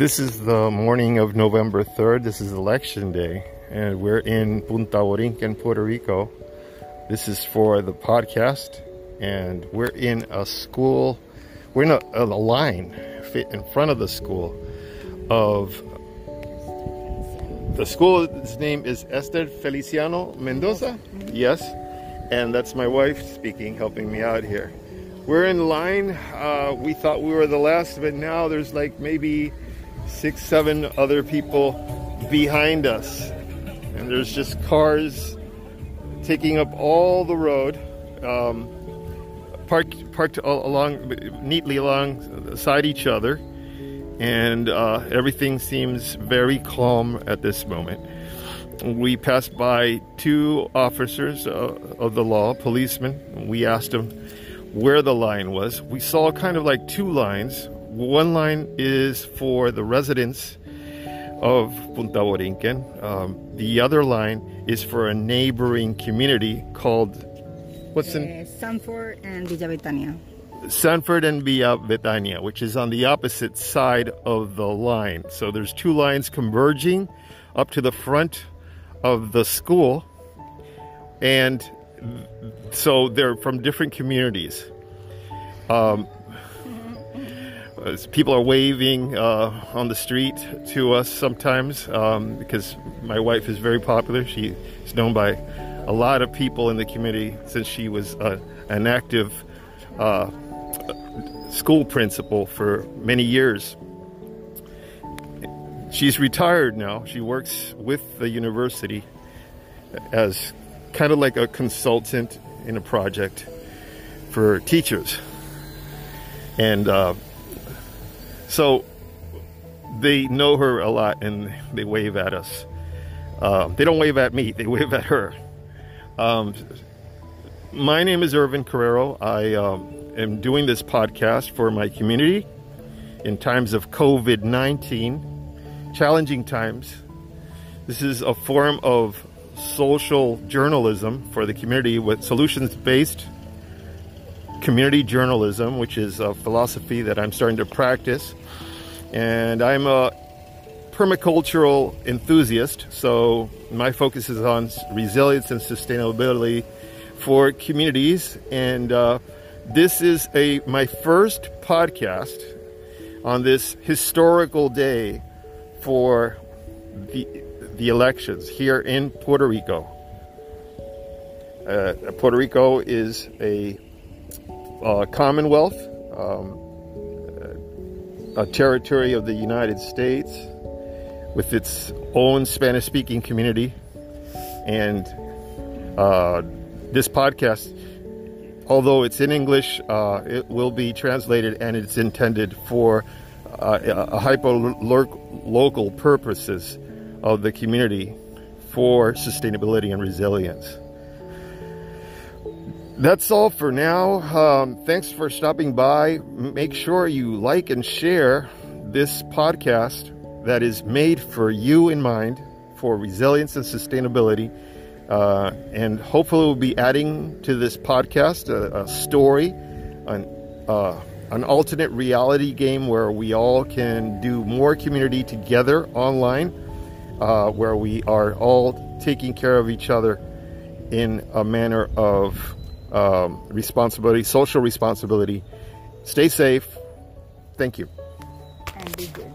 This is the morning of November 3rd. This is election day, and we're in Punta Borinquen, Puerto Rico. This is for the podcast, and we're in a school. We're in a, a line in front of the school of the school's name is Esther Feliciano Mendoza. Yes, and that's my wife speaking, helping me out here. We're in line. Uh, we thought we were the last, but now there's like maybe six, seven other people behind us. And there's just cars taking up all the road, um, parked, parked along, neatly alongside each other. And uh, everything seems very calm at this moment. We passed by two officers uh, of the law, policemen. We asked them where the line was. We saw kind of like two lines. One line is for the residents of Punta Borinquen. Um, the other line is for a neighboring community called what's in uh, Sanford and Villa Betania. Sanford and Villa Betania, which is on the opposite side of the line. So there's two lines converging up to the front of the school, and so they're from different communities. Um, people are waving uh, on the street to us sometimes um, because my wife is very popular. She is known by a lot of people in the community since she was uh, an active uh, school principal for many years. She's retired now. She works with the university as kind of like a consultant in a project for teachers. And uh, so they know her a lot and they wave at us. Uh, they don't wave at me, they wave at her. Um, my name is Irvin Carrero. I um, am doing this podcast for my community in times of COVID 19, challenging times. This is a form of social journalism for the community with solutions based community journalism, which is a philosophy that I'm starting to practice. And I'm a permacultural enthusiast, so my focus is on resilience and sustainability for communities. And uh, this is a my first podcast on this historical day for the the elections here in Puerto Rico. Uh, Puerto Rico is a, a commonwealth, um, a territory of the United States with its own Spanish speaking community. And uh, this podcast, although it's in English, uh, it will be translated and it's intended for uh, a hyper local purposes of the community for sustainability and resilience. That's all for now. Um, thanks for stopping by. Make sure you like and share this podcast that is made for you in mind for resilience and sustainability. Uh, and hopefully, we'll be adding to this podcast a, a story, an, uh, an alternate reality game where we all can do more community together online uh, where we are all taking care of each other in a manner of um, responsibility, social responsibility. Stay safe. Thank you. And be good.